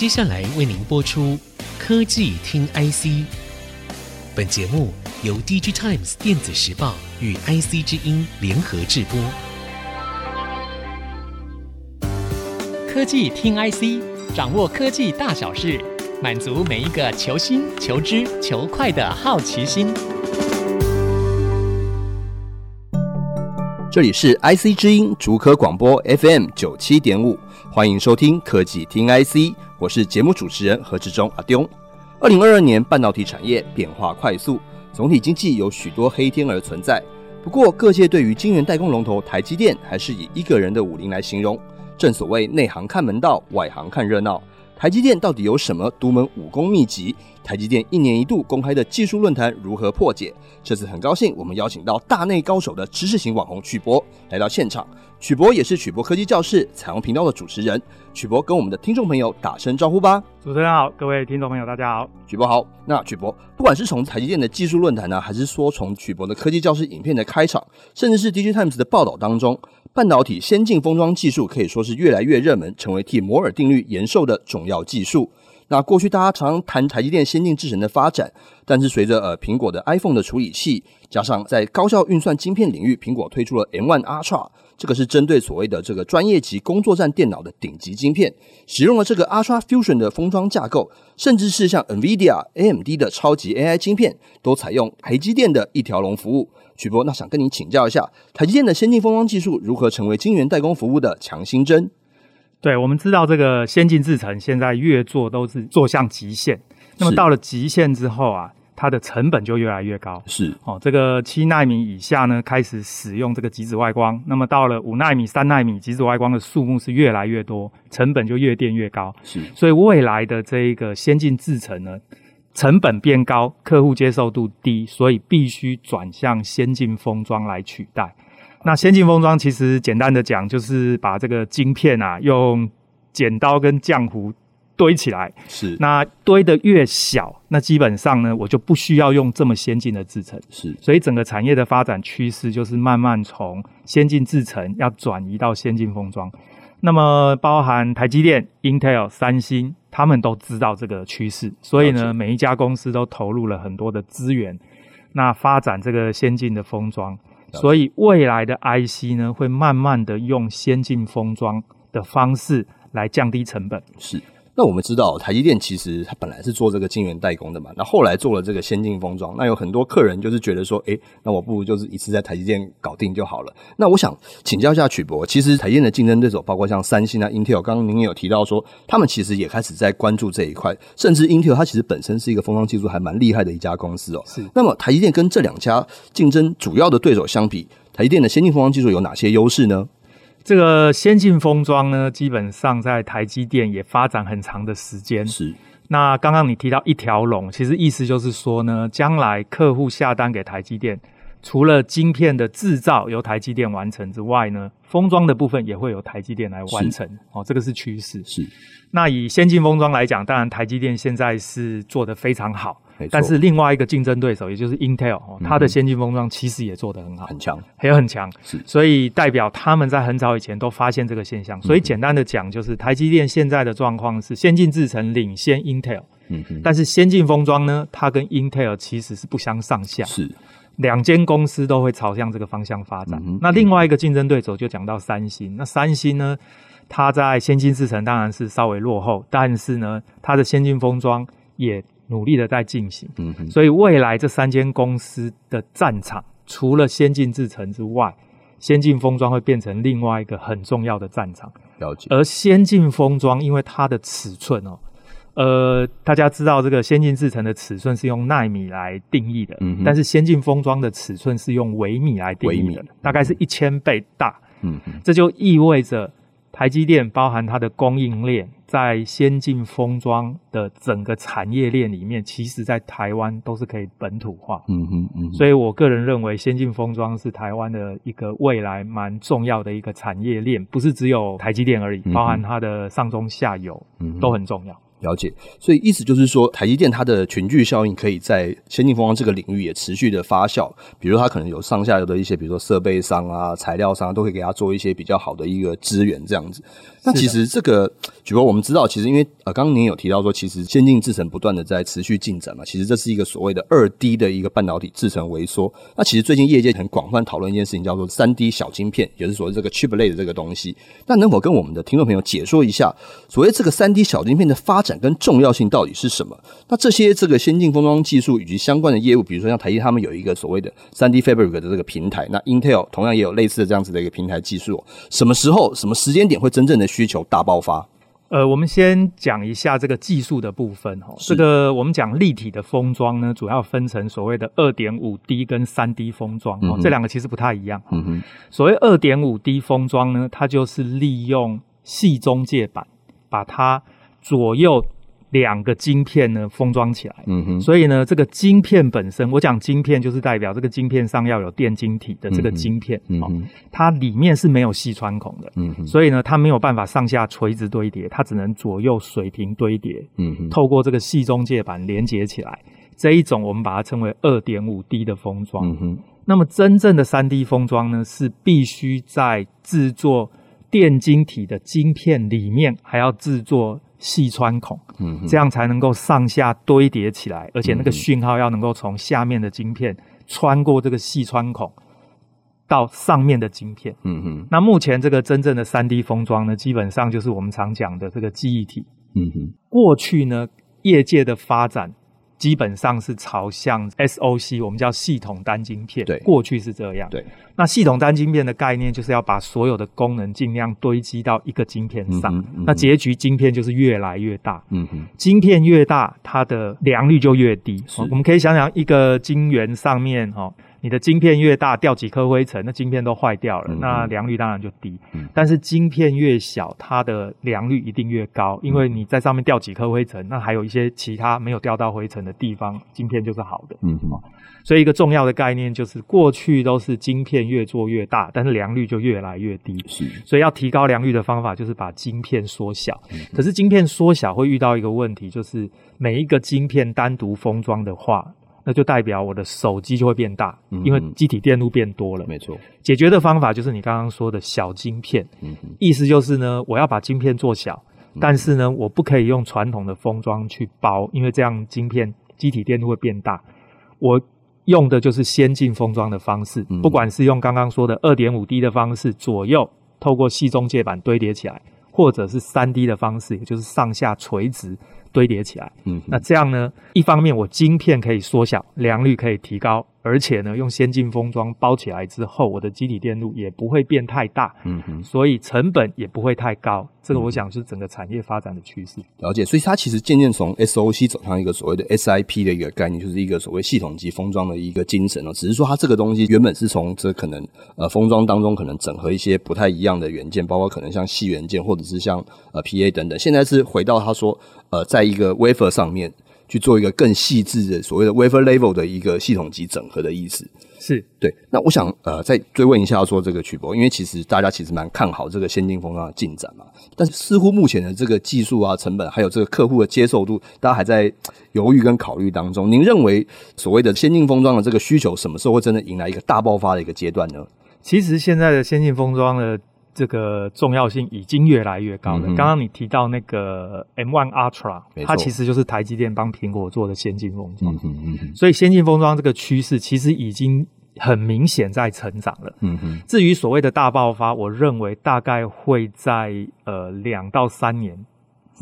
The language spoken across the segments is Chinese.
接下来为您播出科技听 IC。本节目由 DigiTimes 电子时报与 IC 之音联合制播。科技听 IC，掌握科技大小事，满足每一个求新、求知、求快的好奇心。这里是 IC 之音竹科广播 FM 九七点五，欢迎收听科技听 IC，我是节目主持人何志忠阿丢。二零二二年半导体产业变化快速，总体经济有许多黑天鹅存在。不过各界对于晶圆代工龙头台积电，还是以一个人的武林来形容。正所谓内行看门道，外行看热闹。台积电到底有什么独门武功秘籍？台积电一年一度公开的技术论坛如何破解？这次很高兴，我们邀请到大内高手的知识型网红曲博来到现场。曲博也是曲博科技教室彩虹频道的主持人。曲博跟我们的听众朋友打声招呼吧。主持人好，各位听众朋友大家好。曲博好。那曲博，不管是从台积电的技术论坛呢，还是说从曲博的科技教室影片的开场，甚至是 DigiTimes 的报道当中。半导体先进封装技术可以说是越来越热门，成为替摩尔定律延寿的重要技术。那过去大家常谈台积电先进制程的发展，但是随着呃苹果的 iPhone 的处理器，加上在高效运算晶片领域，苹果推出了 M1 Ultra，这个是针对所谓的这个专业级工作站电脑的顶级晶片，使用了这个 Ultra Fusion 的封装架构，甚至是像 NVIDIA、AMD 的超级 AI 晶片，都采用台积电的一条龙服务。曲博，那想跟你请教一下，台积电的先进封装技术如何成为晶圆代工服务的强心针？对，我们知道这个先进制程现在越做都是做向极限，那么到了极限之后啊，它的成本就越来越高。是哦，这个七纳米以下呢，开始使用这个极紫外光，那么到了五纳米、三纳米，极紫外光的数目是越来越多，成本就越垫越高。是，所以未来的这一个先进制程呢，成本变高，客户接受度低，所以必须转向先进封装来取代。那先进封装其实简单的讲，就是把这个晶片啊，用剪刀跟浆糊堆起来。是。那堆的越小，那基本上呢，我就不需要用这么先进的制程。是。所以整个产业的发展趋势就是慢慢从先进制程要转移到先进封装。那么包含台积电、Intel、三星。他们都知道这个趋势，所以呢，每一家公司都投入了很多的资源，那发展这个先进的封装，所以未来的 IC 呢，会慢慢的用先进封装的方式来降低成本。是。那我们知道，台积电其实它本来是做这个晶圆代工的嘛，那后来做了这个先进封装，那有很多客人就是觉得说，哎，那我不如就是一次在台积电搞定就好了。那我想请教一下曲博，其实台积电的竞争对手包括像三星啊、Intel，刚刚您也有提到说，他们其实也开始在关注这一块，甚至 Intel 它其实本身是一个封装技术还蛮厉害的一家公司哦。是。那么台积电跟这两家竞争主要的对手相比，台积电的先进封装技术有哪些优势呢？这个先进封装呢，基本上在台积电也发展很长的时间。是。那刚刚你提到一条龙，其实意思就是说呢，将来客户下单给台积电，除了晶片的制造由台积电完成之外呢，封装的部分也会由台积电来完成。哦，这个是趋势。是。那以先进封装来讲，当然台积电现在是做得非常好。但是另外一个竞争对手，也就是 Intel，哦，它的先进封装其实也做得很好，很强，还有很强，是，所以代表他们在很早以前都发现这个现象。所以简单的讲，就是台积电现在的状况是先进制程领先 Intel，嗯嗯，但是先进封装呢，它跟 Intel 其实是不相上下，是，两间公司都会朝向这个方向发展。那另外一个竞争对手就讲到三星，那三星呢，它在先进制程当然是稍微落后，但是呢，它的先进封装也。努力的在进行，嗯哼，所以未来这三间公司的战场，除了先进制程之外，先进封装会变成另外一个很重要的战场。了解。而先进封装，因为它的尺寸哦，呃，大家知道这个先进制程的尺寸是用纳米来定义的，嗯，但是先进封装的尺寸是用微米来定义的，大概是一千倍大，嗯哼，这就意味着。台积电包含它的供应链，在先进封装的整个产业链里面，其实在台湾都是可以本土化。嗯哼嗯哼。所以我个人认为，先进封装是台湾的一个未来蛮重要的一个产业链，不是只有台积电而已，包含它的上中下游都很重要。了解，所以意思就是说，台积电它的群聚效应可以在先进封装这个领域也持续的发酵。比如它可能有上下游的一些，比如说设备商啊、材料商，都可以给它做一些比较好的一个资源这样子。那其实这个，举个我们知道，其实因为呃，刚刚您有提到说，其实先进制程不断的在持续进展嘛，其实这是一个所谓的二 D 的一个半导体制程萎缩。那其实最近业界很广泛讨论一件事情，叫做三 D 小晶片，也是所谓这个 chiplet 的这个东西。那能否跟我们的听众朋友解说一下，所谓这个三 D 小晶片的发展跟重要性到底是什么？那这些这个先进封装技术以及相关的业务，比如说像台积他们有一个所谓的三 D Fabric 的这个平台，那 Intel 同样也有类似的这样子的一个平台技术。什么时候、什么时间点会真正的需求大爆发？呃，我们先讲一下这个技术的部分哈。这个我们讲立体的封装呢，主要分成所谓的二点五 D 跟三 D 封装哦，这两个其实不太一样。嗯哼。所谓二点五 D 封装呢，它就是利用细中介板把它左右。两个晶片呢封装起来，嗯哼，所以呢，这个晶片本身，我讲晶片就是代表这个晶片上要有电晶体的这个晶片，嗯哼，它里面是没有细穿孔的，嗯哼，所以呢，它没有办法上下垂直堆叠，它只能左右水平堆叠，嗯哼，透过这个细中介板连接起来，这一种我们把它称为二点五 D 的封装，嗯哼，那么真正的三 D 封装呢，是必须在制作电晶体的晶片里面还要制作。矽穿孔，嗯，这样才能够上下堆叠起来，而且那个讯号要能够从下面的晶片穿过这个细穿孔到上面的晶片，嗯哼。那目前这个真正的三 D 封装呢，基本上就是我们常讲的这个记忆体，嗯哼。过去呢，业界的发展。基本上是朝向 SOC，我们叫系统单晶片。对，过去是这样。对，那系统单晶片的概念就是要把所有的功能尽量堆积到一个晶片上。嗯嗯、那结局晶片就是越来越大。嗯哼，晶片越大，它的良率就越低。我们可以想想一个晶圆上面，哈。你的晶片越大，掉几颗灰尘，那晶片都坏掉了，嗯、那良率当然就低。嗯、但是晶片越小，它的良率一定越高，因为你在上面掉几颗灰尘，那还有一些其他没有掉到灰尘的地方，晶片就是好的。嗯哼，所以一个重要的概念就是，过去都是晶片越做越大，但是良率就越来越低。是，所以要提高良率的方法就是把晶片缩小。嗯、可是晶片缩小会遇到一个问题，就是每一个晶片单独封装的话。那就代表我的手机就会变大，因为机体电路变多了。没错，解决的方法就是你刚刚说的小晶片。嗯，意思就是呢，我要把晶片做小，但是呢，我不可以用传统的封装去包，因为这样晶片机体电路会变大。我用的就是先进封装的方式，不管是用刚刚说的二点五 D 的方式，左右透过细中介板堆叠起来，或者是三 D 的方式，也就是上下垂直。堆叠起来，嗯，那这样呢，一方面我晶片可以缩小，良率可以提高。而且呢，用先进封装包起来之后，我的基体电路也不会变太大，嗯哼，所以成本也不会太高。这个我想是整个产业发展的趋势。了解，所以它其实渐渐从 SOC 走向一个所谓的 SIP 的一个概念，就是一个所谓系统级封装的一个精神哦。只是说它这个东西原本是从这可能呃封装当中可能整合一些不太一样的元件，包括可能像细元件或者是像呃 PA 等等。现在是回到他说呃，在一个 wafer 上面。去做一个更细致的所谓的 wafer level 的一个系统级整合的意思，是对。那我想呃再追问一下说这个曲博，因为其实大家其实蛮看好这个先进封装的进展嘛，但是似乎目前的这个技术啊、成本还有这个客户的接受度，大家还在犹豫跟考虑当中。您认为所谓的先进封装的这个需求什么时候会真的迎来一个大爆发的一个阶段呢？其实现在的先进封装的。这个重要性已经越来越高了。刚刚、嗯、你提到那个 M1 Ultra，它其实就是台积电帮苹果做的先进封装。嗯嗯嗯、所以先进封装这个趋势其实已经很明显在成长了。嗯哼至于所谓的大爆发，我认为大概会在呃两到三年，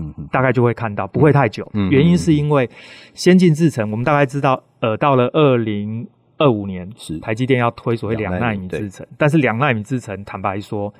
嗯哼大概就会看到，不会太久。嗯、原因是因为先进制程，我们大概知道，呃，到了二零二五年，是台积电要推所谓两纳米制程，但是两纳米制程，坦白说。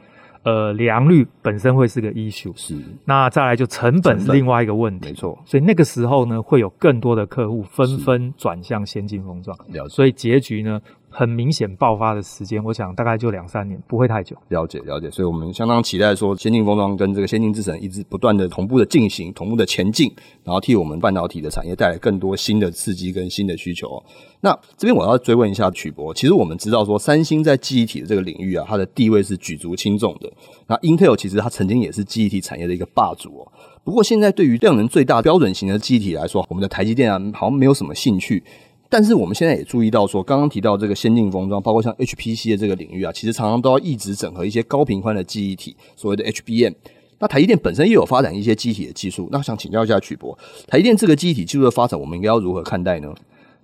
呃，良率本身会是个 issue，是。那再来就成本是另外一个问题，没错。所以那个时候呢，会有更多的客户纷纷转向先进封装，所以结局呢，很明显爆发的时间，我想大概就两三年，不会太久。了解，了解。所以我们相当期待说，先进封装跟这个先进制程一直不断的同步的进行，同步的前进，然后替我们半导体的产业带来更多新的刺激跟新的需求。那这边我要追问一下曲博，其实我们知道说，三星在记忆体的这个领域啊，它的地位是举足轻重的。那 Intel 其实它曾经也是记忆体产业的一个霸主哦。不过现在对于量能最大标准型的记忆体来说，我们的台积电啊好像没有什么兴趣。但是我们现在也注意到说，刚刚提到这个先进封装，包括像 HPC 的这个领域啊，其实常常都要一直整合一些高频宽的记忆体，所谓的 HBM。那台积电本身也有发展一些记忆体的技术，那想请教一下曲博，台积电这个记忆体技术的发展，我们应该要如何看待呢？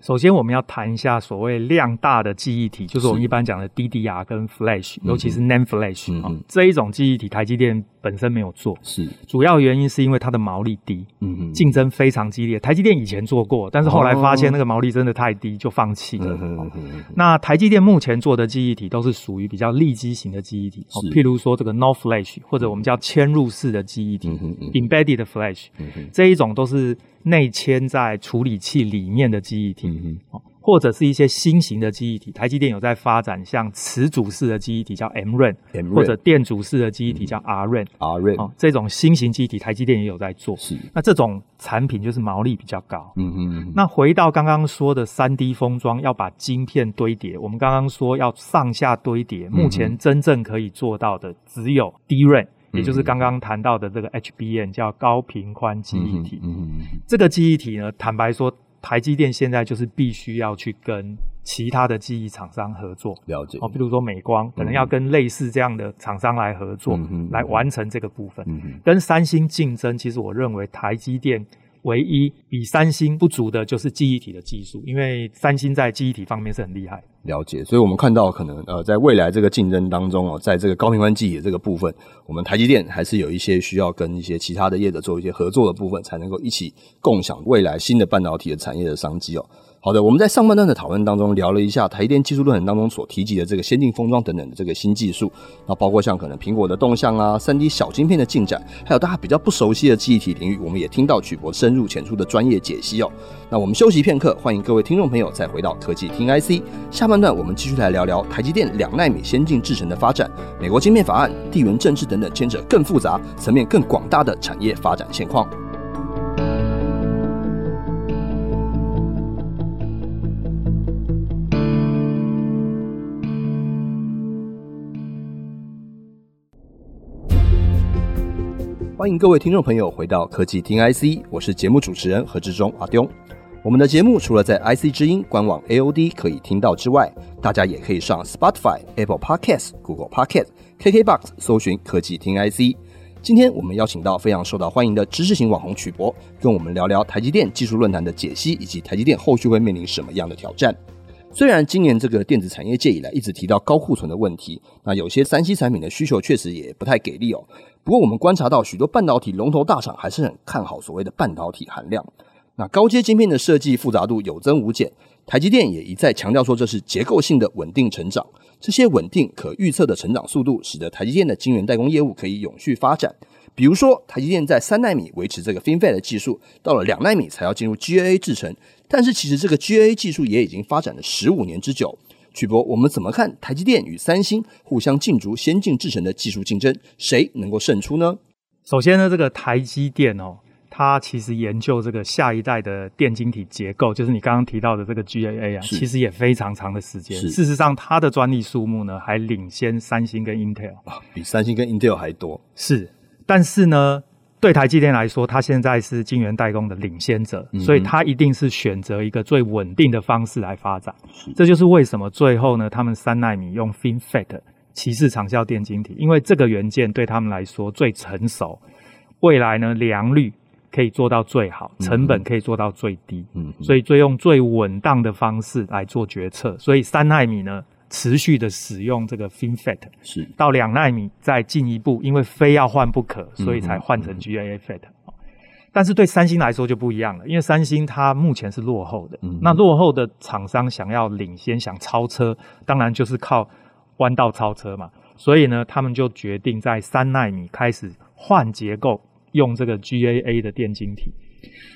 首先，我们要谈一下所谓量大的记忆体，就是我们一般讲的 DDR 跟 Flash，尤其是 NAND Flash 啊、嗯哦，这一种记忆体，台积电本身没有做，是主要原因是因为它的毛利低，嗯嗯，竞争非常激烈。台积电以前做过，但是后来发现那个毛利真的太低，就放弃了。哦、那台积电目前做的记忆体都是属于比较利基型的记忆体，哦、譬如说这个 NOR Flash，或者我们叫嵌入式的记忆体、嗯、Embedded Flash，、嗯、这一种都是。内嵌在处理器里面的记忆体，嗯、或者是一些新型的记忆体，台积电有在发展，像磁阻式的记忆体叫 MRAM，或者电阻式的记忆体叫 RRAM，RRAM、嗯、这种新型记忆体，台积电也有在做。是，那这种产品就是毛利比较高。嗯嗯。那回到刚刚说的三 D 封装，要把晶片堆叠，我们刚刚说要上下堆叠，目前真正可以做到的只有 DRAM。也就是刚刚谈到的这个 HBM 叫高频宽记忆体，嗯嗯，这个记忆体呢，坦白说，台积电现在就是必须要去跟其他的记忆厂商合作，了解。哦，比如说美光可能要跟类似这样的厂商来合作，嗯，来完成这个部分，嗯，跟三星竞争，其实我认为台积电。唯一比三星不足的就是记忆体的技术，因为三星在记忆体方面是很厉害。了解，所以我们看到可能呃，在未来这个竞争当中哦，在这个高频宽记忆的这个部分，我们台积电还是有一些需要跟一些其他的业者做一些合作的部分，才能够一起共享未来新的半导体的产业的商机哦。好的，我们在上半段的讨论当中聊了一下台积电技术论坛当中所提及的这个先进封装等等的这个新技术，那包括像可能苹果的动向啊、三 D 小晶片的进展，还有大家比较不熟悉的记忆体领域，我们也听到曲博深入浅出的专业解析哦。那我们休息片刻，欢迎各位听众朋友再回到科技听 IC，下半段我们继续来聊聊台积电两纳米先进制程的发展，美国晶片法案、地缘政治等等牵扯更复杂、层面更广大的产业发展现况。欢迎各位听众朋友回到科技听 IC，我是节目主持人何志忠阿丢。我们的节目除了在 IC 之音官网 AOD 可以听到之外，大家也可以上 Spotify、Apple Podcast、Google Podcast、KKBox 搜寻科技听 IC。今天我们邀请到非常受到欢迎的知识型网红曲博，跟我们聊聊台积电技术论坛的解析，以及台积电后续会面临什么样的挑战。虽然今年这个电子产业界以来一直提到高库存的问题，那有些三 C 产品的需求确实也不太给力哦。不过，我们观察到许多半导体龙头大厂还是很看好所谓的半导体含量。那高阶晶片的设计复杂度有增无减，台积电也一再强调说这是结构性的稳定成长。这些稳定可预测的成长速度，使得台积电的晶圆代工业务可以永续发展。比如说，台积电在三纳米维持这个 FinFET 的技术，到了两纳米才要进入 GAA 制程。但是，其实这个 GAA 技术也已经发展了十五年之久。曲博，我们怎么看台积电与三星互相竞逐先进制程的技术竞争，谁能够胜出呢？首先呢，这个台积电哦，它其实研究这个下一代的电晶体结构，就是你刚刚提到的这个 GAA 啊，其实也非常长的时间。事实上，它的专利数目呢，还领先三星跟 Intel 啊，比三星跟 Intel 还多。是，但是呢。对台积电来说，它现在是晶圆代工的领先者，嗯、所以它一定是选择一个最稳定的方式来发展。这就是为什么最后呢，他们三纳米用 FinFET 骑士长效电晶体，因为这个元件对他们来说最成熟，未来呢良率可以做到最好，成本可以做到最低，嗯，所以最用最稳当的方式来做决策。所以三纳米呢，持续的使用这个 FinFET 是到两纳米再进一步，因为非要换不可，所以才换成 GAA FET。但是对三星来说就不一样了，因为三星它目前是落后的，嗯、那落后的厂商想要领先、想超车，当然就是靠弯道超车嘛。所以呢，他们就决定在三纳米开始换结构，用这个 GAA 的电晶体。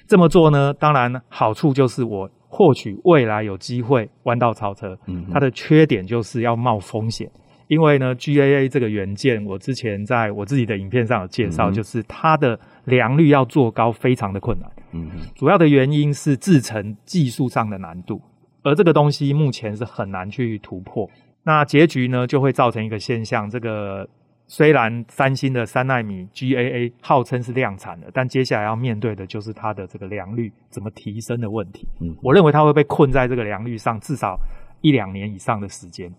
这么做呢，当然好处就是我。获取未来有机会弯道超车，嗯，它的缺点就是要冒风险，因为呢，GAA 这个元件，我之前在我自己的影片上有介绍，就是它的良率要做高非常的困难，嗯，主要的原因是制成技术上的难度，而这个东西目前是很难去突破，那结局呢就会造成一个现象，这个虽然三星的三纳米 GAA 号称是量产的，但接下来要面对的就是它的这个良率怎么提升的问题。嗯，我认为它会被困在这个良率上至少一两年以上的时间。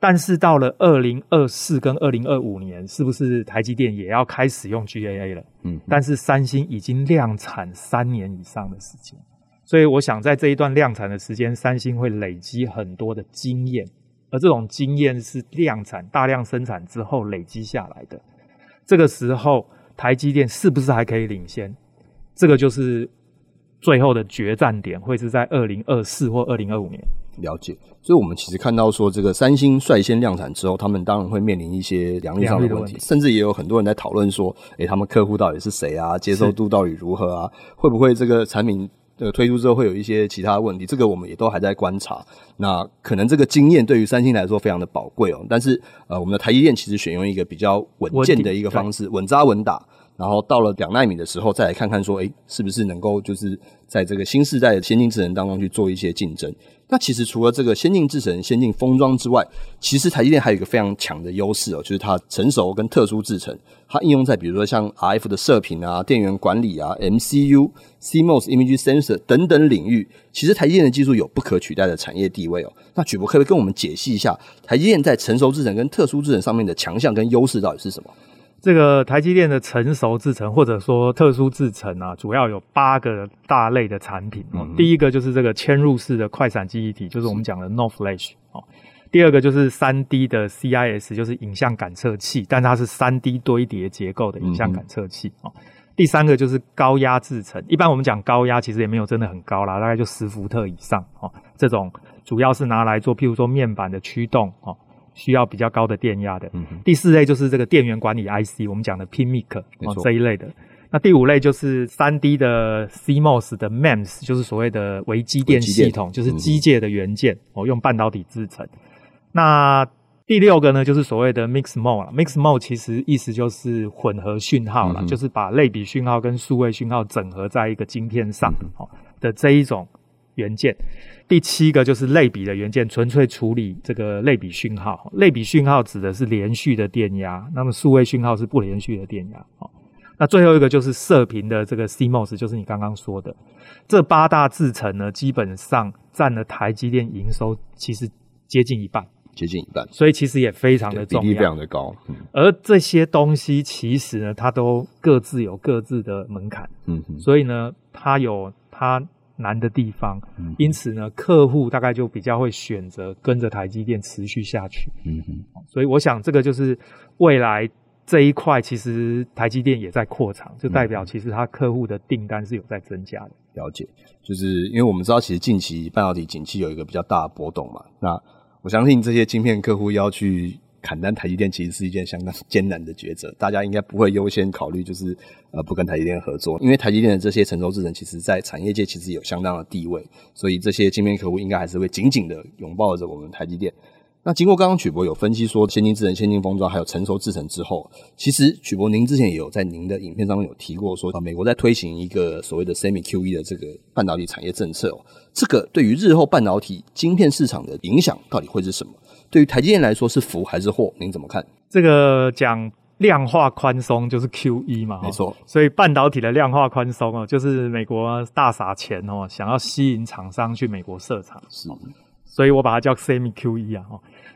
但是到了二零二四跟二零二五年，是不是台积电也要开始用 GAA 了？嗯，但是三星已经量产三年以上的时间，所以我想在这一段量产的时间，三星会累积很多的经验。而这种经验是量产、大量生产之后累积下来的。这个时候，台积电是不是还可以领先？这个就是最后的决战点，会是在二零二四或二零二五年。了解。所以，我们其实看到说，这个三星率先量产之后，他们当然会面临一些良率上的问题，问题甚至也有很多人在讨论说，诶，他们客户到底是谁啊？接受度到底如何啊？会不会这个产品？这个推出之后会有一些其他问题，这个我们也都还在观察。那可能这个经验对于三星来说非常的宝贵哦。但是呃，我们的台积电其实选用一个比较稳健的一个方式，稳扎稳打。然后到了两纳米的时候，再来看看说，哎，是不是能够就是在这个新时代的先进智能当中去做一些竞争。那其实除了这个先进制程、先进封装之外，其实台积电还有一个非常强的优势哦，就是它成熟跟特殊制程，它应用在比如说像 RF 的射频啊、电源管理啊、MCU、CMOS Image Sensor 等等领域，其实台积电的技术有不可取代的产业地位哦。那曲博可不可以跟我们解析一下台积电在成熟制程跟特殊制程上面的强项跟优势到底是什么？这个台积电的成熟制程或者说特殊制程啊，主要有八个大类的产品哦。嗯、第一个就是这个嵌入式的快闪记忆体，就是我们讲的 NOR Flash 哦。第二个就是三 D 的 CIS，就是影像感测器，但它是三 D 堆叠结构的影像感测器哦。嗯、第三个就是高压制程，一般我们讲高压其实也没有真的很高啦，大概就十伏特以上哦。这种主要是拿来做，譬如说面板的驱动哦。需要比较高的电压的，嗯、第四类就是这个电源管理 IC，我们讲的 PMIC 哦这一类的。那第五类就是三 D 的 CMOS 的 MEMS，就是所谓的微机电系统，就是机械的元件哦，用半导体制成。那第六个呢，就是所谓的 Mixed Mode，Mixed Mode 其实意思就是混合讯号了，嗯、就是把类比讯号跟数位讯号整合在一个晶片上哦的这一种元件。第七个就是类比的元件，纯粹处理这个类比讯号。类比讯号指的是连续的电压，那么数位讯号是不连续的电压。那最后一个就是射频的这个 CMOS，就是你刚刚说的这八大制程呢，基本上占了台积电营收其实接近一半，接近一半，所以其实也非常的重要，比例非常的高。嗯、而这些东西其实呢，它都各自有各自的门槛。嗯哼，所以呢，它有它。难的地方，因此呢，客户大概就比较会选择跟着台积电持续下去。嗯哼，所以我想这个就是未来这一块，其实台积电也在扩厂，就代表其实它客户的订单是有在增加的。了解，就是因为我们知道，其实近期半导体景气有一个比较大的波动嘛，那我相信这些晶片客户要去。砍单台积电其实是一件相当艰难的抉择，大家应该不会优先考虑就是呃不跟台积电合作，因为台积电的这些成熟制程其实在产业界其实有相当的地位，所以这些晶片客户应该还是会紧紧的拥抱着我们台积电。那经过刚刚曲博有分析说先进制程、先进封装还有成熟制程之后，其实曲博您之前也有在您的影片当中有提过说，美国在推行一个所谓的 Semi QE 的这个半导体产业政策哦，这个对于日后半导体晶片市场的影响到底会是什么？对于台积电来说是福还是祸？您怎么看？这个讲量化宽松就是 QE 嘛，没错。所以半导体的量化宽松哦，就是美国大撒钱哦，想要吸引厂商去美国设厂。是，所以我把它叫 Semi QE 啊。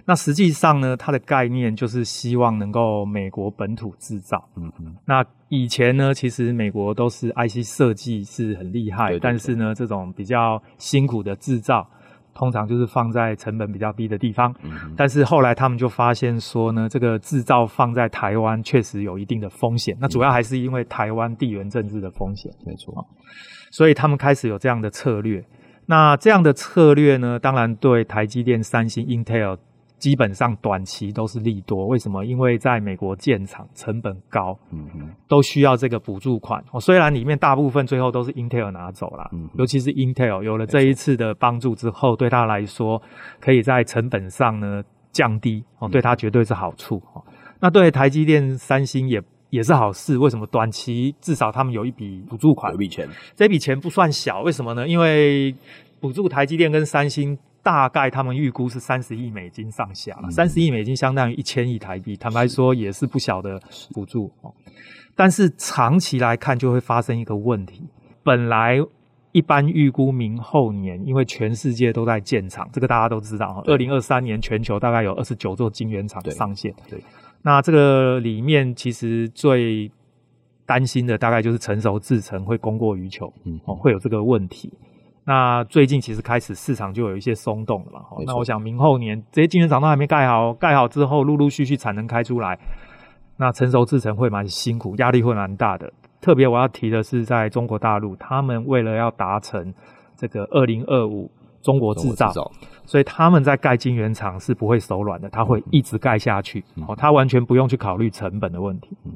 那实际上呢，它的概念就是希望能够美国本土制造。嗯嗯。那以前呢，其实美国都是 IC 设计是很厉害，对对对，但是呢，这种比较辛苦的制造。通常就是放在成本比较低的地方，嗯、但是后来他们就发现说呢，这个制造放在台湾确实有一定的风险。那主要还是因为台湾地缘政治的风险，没错。所以他们开始有这样的策略。那这样的策略呢，当然对台积电、三星、Intel。基本上短期都是利多，为什么？因为在美国建厂成本高，嗯哼，都需要这个补助款。哦，虽然里面大部分最后都是 Intel 拿走了，嗯，尤其是 Intel 有了这一次的帮助之后，对他来说可以在成本上呢降低，哦，对他绝对是好处。哦，那对台积电、三星也也是好事。为什么？短期至少他们有一笔补助款，有一笔钱，这笔钱不算小。为什么呢？因为补助台积电跟三星。大概他们预估是三十亿美金上下，三十亿美金相当于一千亿台币，坦白说也是不小的补助哦。但是长期来看，就会发生一个问题，本来。一般预估明后年，因为全世界都在建厂，这个大家都知道。二零二三年全球大概有二十九座晶圆厂上线。对，对，那这个里面其实最担心的大概就是成熟制程会供过于求，嗯，哦，会有这个问题。那最近其实开始市场就有一些松动了嘛。那我想明后年这些晶圆厂都还没盖好，盖好之后陆陆续续产能开出来，那成熟制程会蛮辛苦，压力会蛮大的。特别我要提的是，在中国大陆，他们为了要达成这个二零二五中国制造，造，所以他们在盖晶圆厂是不会手软的，他会一直盖下去，他完全不用去考虑成本的问题。嗯、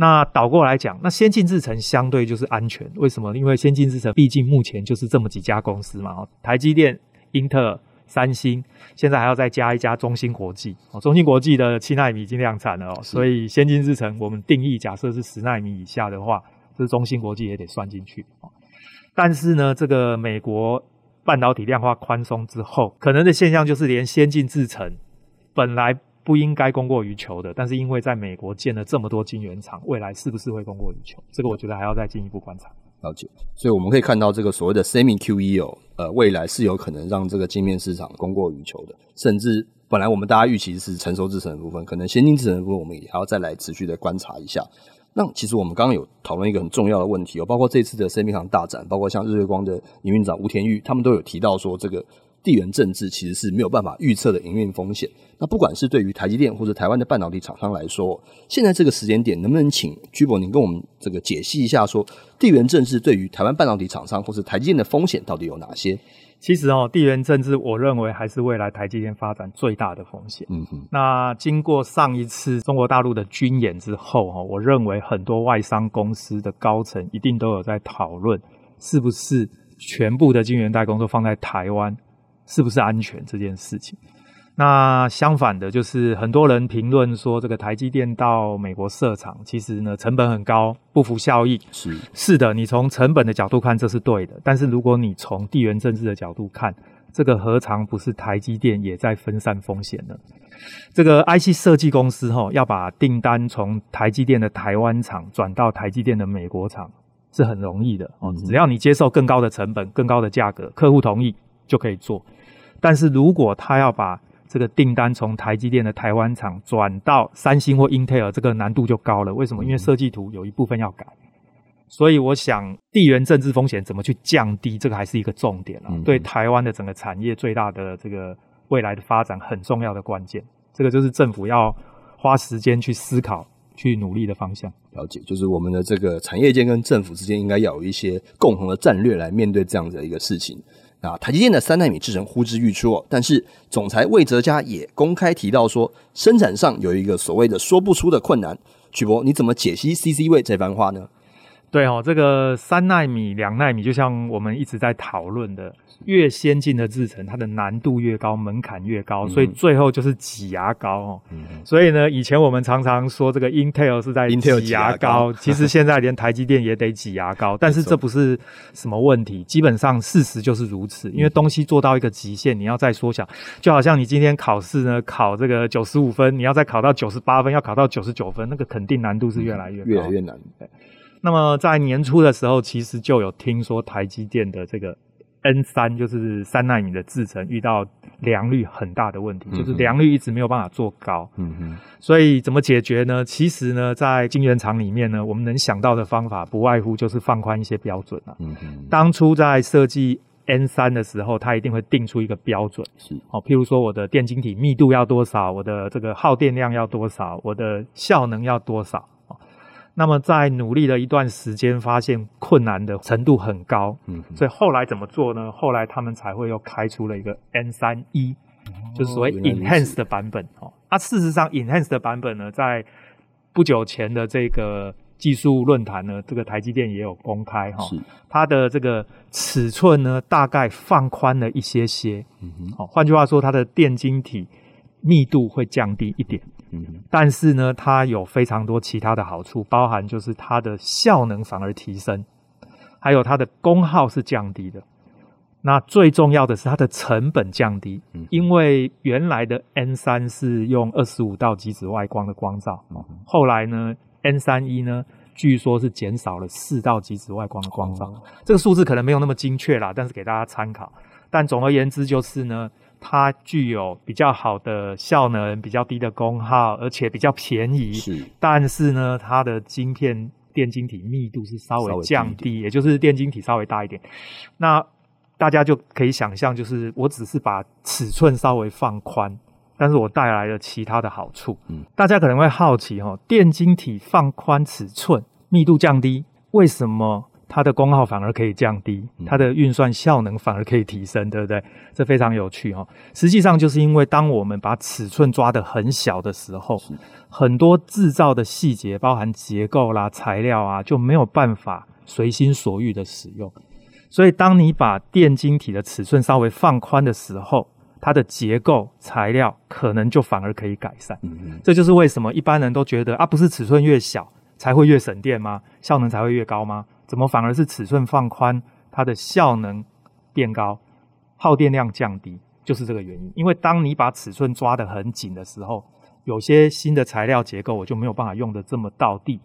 那倒过来讲，那先进制程相对就是安全，为什么？因为先进制程毕竟目前就是这么几家公司嘛，台积电、英特尔。三星现在还要再加一家中芯国际哦，中芯国际的七纳米已经量产了哦，所以先进制程我们定义假设是十纳米以下的话，这中芯国际也得算进去哦。但是呢，这个美国半导体量化宽松之后，可能的现象就是连先进制程本来不应该供过于求的，但是因为在美国建了这么多晶圆厂，未来是不是会供过于求？这个我觉得还要再进一步观察。了解，所以我们可以看到这个所谓的 Semi QE 哦，呃，未来是有可能让这个晶面市场供过于求的，甚至本来我们大家预期是成熟制程的部分，可能先进制程的部分我们也还要再来持续的观察一下。那其实我们刚刚有讨论一个很重要的问题哦，包括这次的 Semi 行大展，包括像日月光的营运长吴天玉，他们都有提到说这个。地缘政治其实是没有办法预测的营运风险。那不管是对于台积电或者台湾的半导体厂商来说，现在这个时间点，能不能请居博您跟我们这个解析一下，说地缘政治对于台湾半导体厂商或是台积电的风险到底有哪些？其实哦，地缘政治我认为还是未来台积电发展最大的风险。嗯哼。那经过上一次中国大陆的军演之后，哈，我认为很多外商公司的高层一定都有在讨论，是不是全部的晶圆代工都放在台湾。是不是安全这件事情？那相反的，就是很多人评论说，这个台积电到美国设厂，其实呢成本很高，不符效益。是是的，你从成本的角度看，这是对的。但是如果你从地缘政治的角度看，这个何尝不是台积电也在分散风险呢？这个 IC 设计公司齁，要把订单从台积电的台湾厂转到台积电的美国厂，是很容易的哦。只要你接受更高的成本、更高的价格，客户同意就可以做。但是如果他要把这个订单从台积电的台湾厂转到三星或英特尔，这个难度就高了。为什么？因为设计图有一部分要改。所以我想，地缘政治风险怎么去降低，这个还是一个重点啊。对台湾的整个产业最大的这个未来的发展很重要的关键，这个就是政府要花时间去思考、去努力的方向。了解，就是我们的这个产业界跟政府之间应该要有一些共同的战略来面对这样的一个事情。啊，台积电的三纳米制程呼之欲出哦，但是总裁魏哲嘉也公开提到说，生产上有一个所谓的说不出的困难。曲博，你怎么解析 CC 位这番话呢？对哦，这个三奈米、两奈米，就像我们一直在讨论的。越先进的制程，它的难度越高，门槛越高，所以最后就是挤牙膏哦。嗯、所以呢，以前我们常常说这个 Intel 是在挤牙膏，其实现在连台积电也得挤牙膏。但是这不是什么问题，基本上事实就是如此。因为东西做到一个极限，你要再缩小，就好像你今天考试呢，考这个九十五分，你要再考到九十八分，要考到九十九分，那个肯定难度是越来越高，越来越难。对。那么在年初的时候，其实就有听说台积电的这个。N 三就是三纳米的制程遇到良率很大的问题，就是良率一直没有办法做高。嗯哼，所以怎么解决呢？其实呢，在晶圆厂里面呢，我们能想到的方法不外乎就是放宽一些标准啊。嗯哼，当初在设计 N 三的时候，它一定会定出一个标准，是哦，譬如说我的电晶体密度要多少，我的这个耗电量要多少，我的效能要多少。那么在努力了一段时间，发现困难的程度很高，嗯，所以后来怎么做呢？后来他们才会又开出了一个 N 三一就是所谓 Enhanced 的版本哦。那事实上 Enhanced 的版本呢，在不久前的这个技术论坛呢，这个台积电也有公开哈，它的这个尺寸呢，大概放宽了一些些，嗯哼，哦，换句话说，它的电晶体密度会降低一点。嗯，但是呢，它有非常多其他的好处，包含就是它的效能反而提升，还有它的功耗是降低的。那最重要的是它的成本降低，因为原来的 N 三是用二十五道极紫外光的光照，后来呢 N 三一呢，据说是减少了四道极紫外光的光照，这个数字可能没有那么精确啦，但是给大家参考。但总而言之就是呢，它具有比较好的效能，比较低的功耗，而且比较便宜。是，但是呢，它的晶片电晶体密度是稍微降低，低也就是电晶体稍微大一点。那大家就可以想象，就是我只是把尺寸稍微放宽，但是我带来了其他的好处。嗯，大家可能会好奇哈，电晶体放宽尺寸，密度降低，为什么它的功耗反而可以降低，它的运算效能反而可以提升，对不对？这非常有趣哦。实际上就是因为当我们把尺寸抓得很小的时候，很多制造的细节，包含结构啦、材料啊，就没有办法随心所欲的使用。所以，当你把电晶体的尺寸稍微放宽的时候，它的结构材料可能就反而可以改善。这就是为什么一般人都觉得啊，不是尺寸越小才会越省电吗？效能才会越高吗？怎么反而是尺寸放宽，它的效能变高，耗电量降低？就是这个原因。因为当你把尺寸抓得很紧的时候，有些新的材料结构我就没有办法用得这么到地。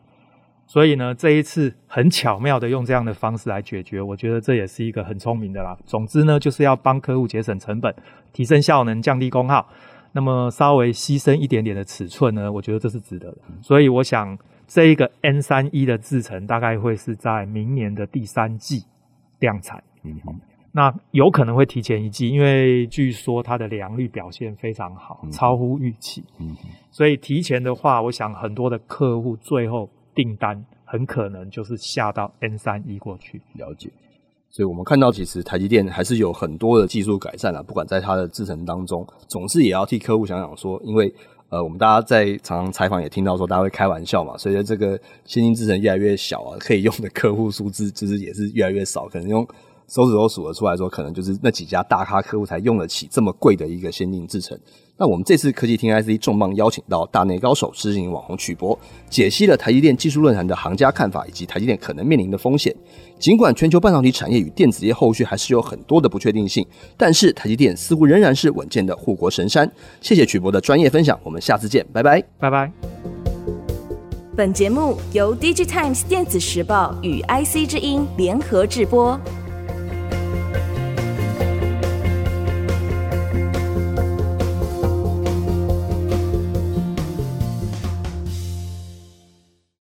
所以呢，这一次很巧妙的用这样的方式来解决，我觉得这也是一个很聪明的啦。总之呢，就是要帮客户节省成本、提升效能、降低功耗。那么稍微牺牲一点点的尺寸呢，我觉得这是值得的。所以我想，这一个 N 三一的制程大概会是在明年的第三季量产。嗯哼，那有可能会提前一季，因为据说它的良率表现非常好，超乎预期。嗯，所以提前的话，我想很多的客户最后。订单很可能就是下到 N 三一过去。了解，所以我们看到其实台积电还是有很多的技术改善啊，不管在它的制程当中，总是也要替客户想想说，因为呃，我们大家在常常采访也听到说，大家会开玩笑嘛，随着这个现金制程越来越小啊，可以用的客户数字就是也是越来越少，可能用。手指头数得出来说，可能就是那几家大咖客户才用得起这么贵的一个先进制程。那我们这次科技听 IC 重磅邀请到大内高手、知名网红曲博，解析了台积电技术论坛的行家看法，以及台积电可能面临的风险。尽管全球半导体产业与电子业后续还是有很多的不确定性，但是台积电似乎仍然是稳健的护国神山。谢谢曲博的专业分享，我们下次见，拜拜，拜拜。本节目由 DigiTimes 电子时报与 IC 之音联合制播。